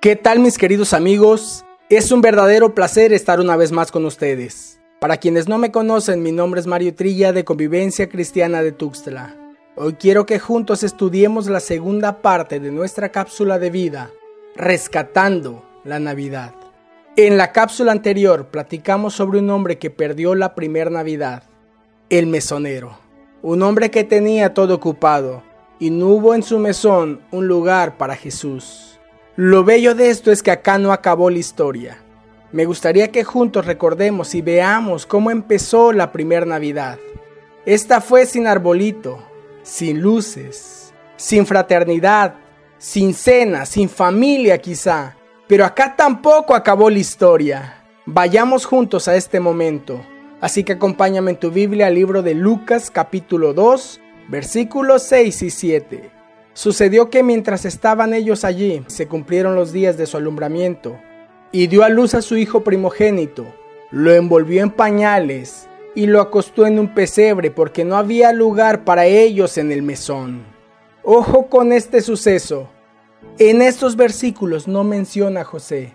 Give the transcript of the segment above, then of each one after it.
¿Qué tal mis queridos amigos? Es un verdadero placer estar una vez más con ustedes. Para quienes no me conocen, mi nombre es Mario Trilla de Convivencia Cristiana de Tuxtla. Hoy quiero que juntos estudiemos la segunda parte de nuestra cápsula de vida, Rescatando la Navidad. En la cápsula anterior platicamos sobre un hombre que perdió la primera Navidad, el mesonero. Un hombre que tenía todo ocupado y no hubo en su mesón un lugar para Jesús. Lo bello de esto es que acá no acabó la historia. Me gustaría que juntos recordemos y veamos cómo empezó la primera Navidad. Esta fue sin arbolito, sin luces, sin fraternidad, sin cena, sin familia quizá. Pero acá tampoco acabó la historia. Vayamos juntos a este momento. Así que acompáñame en tu Biblia al libro de Lucas capítulo 2, versículos 6 y 7. Sucedió que mientras estaban ellos allí, se cumplieron los días de su alumbramiento, y dio a luz a su hijo primogénito, lo envolvió en pañales y lo acostó en un pesebre porque no había lugar para ellos en el mesón. Ojo con este suceso. En estos versículos no menciona a José.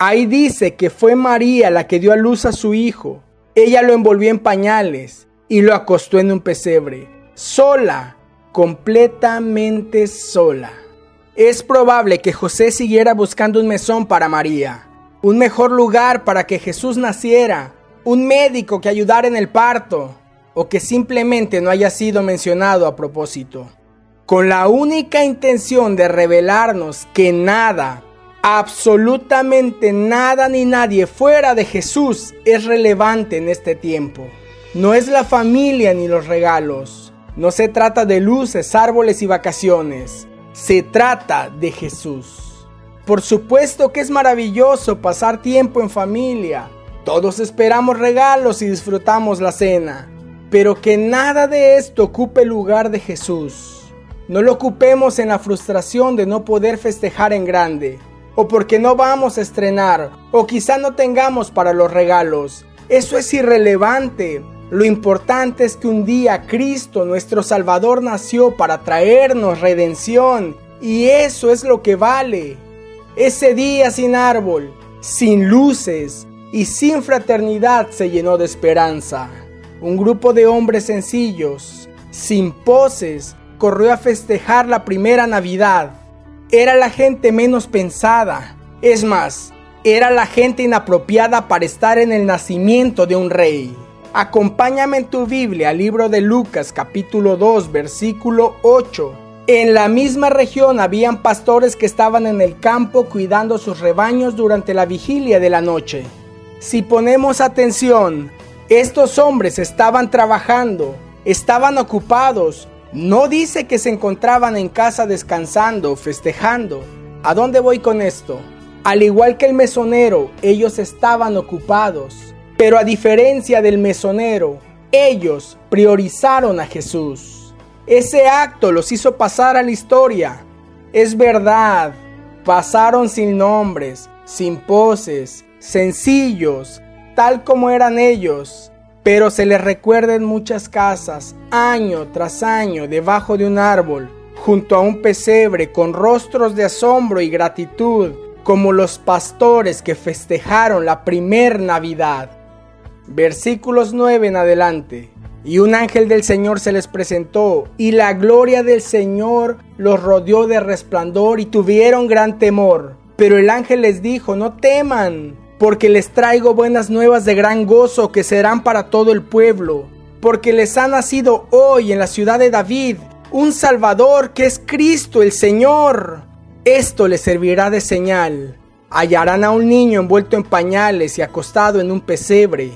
Ahí dice que fue María la que dio a luz a su hijo. Ella lo envolvió en pañales y lo acostó en un pesebre, sola, completamente sola. Es probable que José siguiera buscando un mesón para María, un mejor lugar para que Jesús naciera, un médico que ayudara en el parto, o que simplemente no haya sido mencionado a propósito, con la única intención de revelarnos que nada, absolutamente nada ni nadie fuera de Jesús es relevante en este tiempo. No es la familia ni los regalos, no se trata de luces, árboles y vacaciones. Se trata de Jesús. Por supuesto que es maravilloso pasar tiempo en familia. Todos esperamos regalos y disfrutamos la cena. Pero que nada de esto ocupe el lugar de Jesús. No lo ocupemos en la frustración de no poder festejar en grande. O porque no vamos a estrenar. O quizá no tengamos para los regalos. Eso es irrelevante. Lo importante es que un día Cristo, nuestro Salvador, nació para traernos redención. Y eso es lo que vale. Ese día sin árbol, sin luces y sin fraternidad se llenó de esperanza. Un grupo de hombres sencillos, sin poses, corrió a festejar la primera Navidad. Era la gente menos pensada. Es más, era la gente inapropiada para estar en el nacimiento de un rey. Acompáñame en tu Biblia libro de Lucas capítulo 2 versículo 8. En la misma región habían pastores que estaban en el campo cuidando sus rebaños durante la vigilia de la noche. Si ponemos atención, estos hombres estaban trabajando, estaban ocupados. No dice que se encontraban en casa descansando, festejando. ¿A dónde voy con esto? Al igual que el mesonero, ellos estaban ocupados pero a diferencia del mesonero, ellos priorizaron a Jesús. Ese acto los hizo pasar a la historia. Es verdad, pasaron sin nombres, sin poses, sencillos, tal como eran ellos, pero se les recuerda en muchas casas, año tras año, debajo de un árbol, junto a un pesebre, con rostros de asombro y gratitud, como los pastores que festejaron la primer Navidad versículos 9 en adelante. Y un ángel del Señor se les presentó, y la gloria del Señor los rodeó de resplandor y tuvieron gran temor. Pero el ángel les dijo, no teman, porque les traigo buenas nuevas de gran gozo que serán para todo el pueblo, porque les ha nacido hoy en la ciudad de David un Salvador que es Cristo el Señor. Esto les servirá de señal. Hallarán a un niño envuelto en pañales y acostado en un pesebre.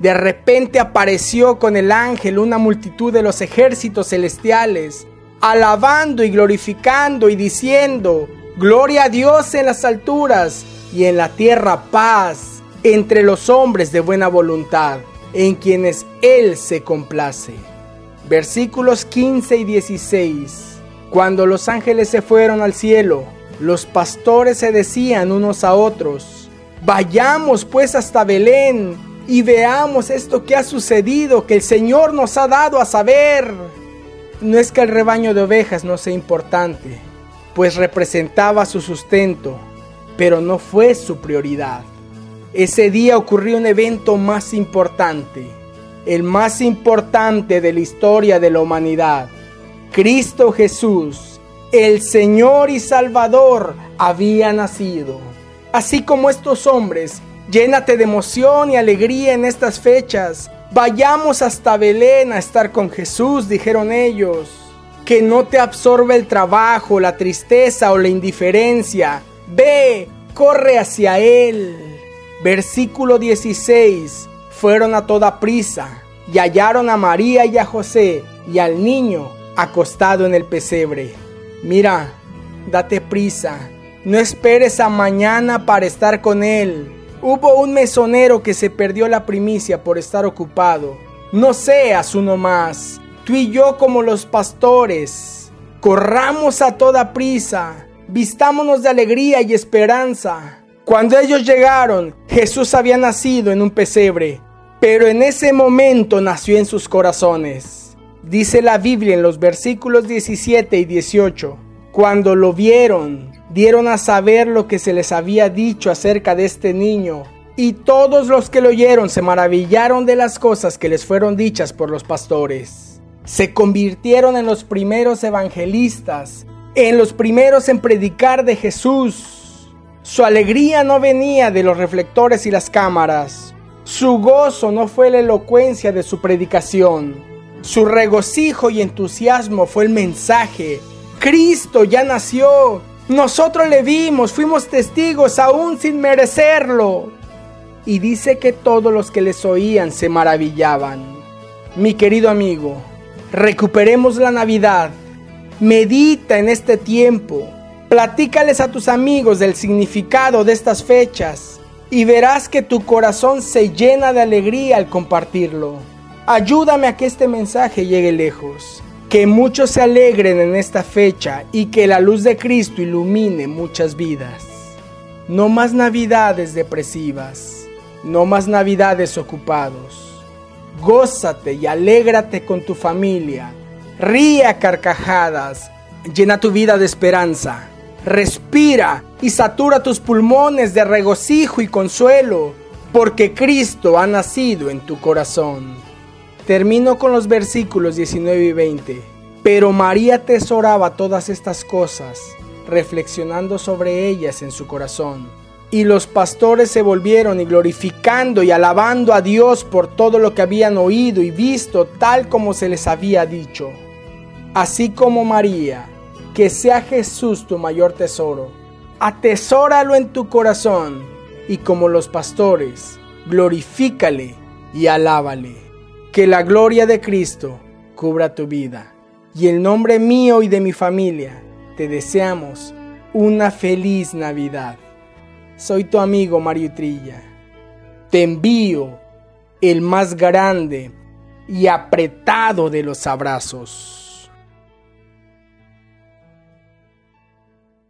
De repente apareció con el ángel una multitud de los ejércitos celestiales, alabando y glorificando y diciendo, Gloria a Dios en las alturas y en la tierra paz entre los hombres de buena voluntad, en quienes Él se complace. Versículos 15 y 16. Cuando los ángeles se fueron al cielo, los pastores se decían unos a otros, Vayamos pues hasta Belén y veamos esto que ha sucedido, que el Señor nos ha dado a saber. No es que el rebaño de ovejas no sea importante, pues representaba su sustento, pero no fue su prioridad. Ese día ocurrió un evento más importante, el más importante de la historia de la humanidad. Cristo Jesús, el Señor y Salvador, había nacido. Así como estos hombres, llénate de emoción y alegría en estas fechas. Vayamos hasta Belén a estar con Jesús, dijeron ellos. Que no te absorbe el trabajo, la tristeza o la indiferencia. Ve, corre hacia Él. Versículo 16. Fueron a toda prisa y hallaron a María y a José y al niño acostado en el pesebre. Mira, date prisa, no esperes a mañana para estar con él. Hubo un mesonero que se perdió la primicia por estar ocupado. No seas uno más, tú y yo como los pastores. Corramos a toda prisa, vistámonos de alegría y esperanza. Cuando ellos llegaron, Jesús había nacido en un pesebre, pero en ese momento nació en sus corazones. Dice la Biblia en los versículos 17 y 18, cuando lo vieron, dieron a saber lo que se les había dicho acerca de este niño, y todos los que lo oyeron se maravillaron de las cosas que les fueron dichas por los pastores. Se convirtieron en los primeros evangelistas, en los primeros en predicar de Jesús. Su alegría no venía de los reflectores y las cámaras, su gozo no fue la elocuencia de su predicación. Su regocijo y entusiasmo fue el mensaje. Cristo ya nació. Nosotros le vimos, fuimos testigos aún sin merecerlo. Y dice que todos los que les oían se maravillaban. Mi querido amigo, recuperemos la Navidad. Medita en este tiempo. Platícales a tus amigos del significado de estas fechas y verás que tu corazón se llena de alegría al compartirlo. Ayúdame a que este mensaje llegue lejos, que muchos se alegren en esta fecha y que la luz de Cristo ilumine muchas vidas. No más navidades depresivas, no más navidades ocupados. Gózate y alégrate con tu familia. Ríe a carcajadas. Llena tu vida de esperanza. Respira y satura tus pulmones de regocijo y consuelo, porque Cristo ha nacido en tu corazón. Termino con los versículos 19 y 20. Pero María atesoraba todas estas cosas, reflexionando sobre ellas en su corazón. Y los pastores se volvieron y glorificando y alabando a Dios por todo lo que habían oído y visto tal como se les había dicho. Así como María, que sea Jesús tu mayor tesoro. Atesóralo en tu corazón y como los pastores, glorifícale y alábale. Que la gloria de Cristo cubra tu vida. Y en nombre mío y de mi familia, te deseamos una feliz Navidad. Soy tu amigo Mario Trilla. Te envío el más grande y apretado de los abrazos.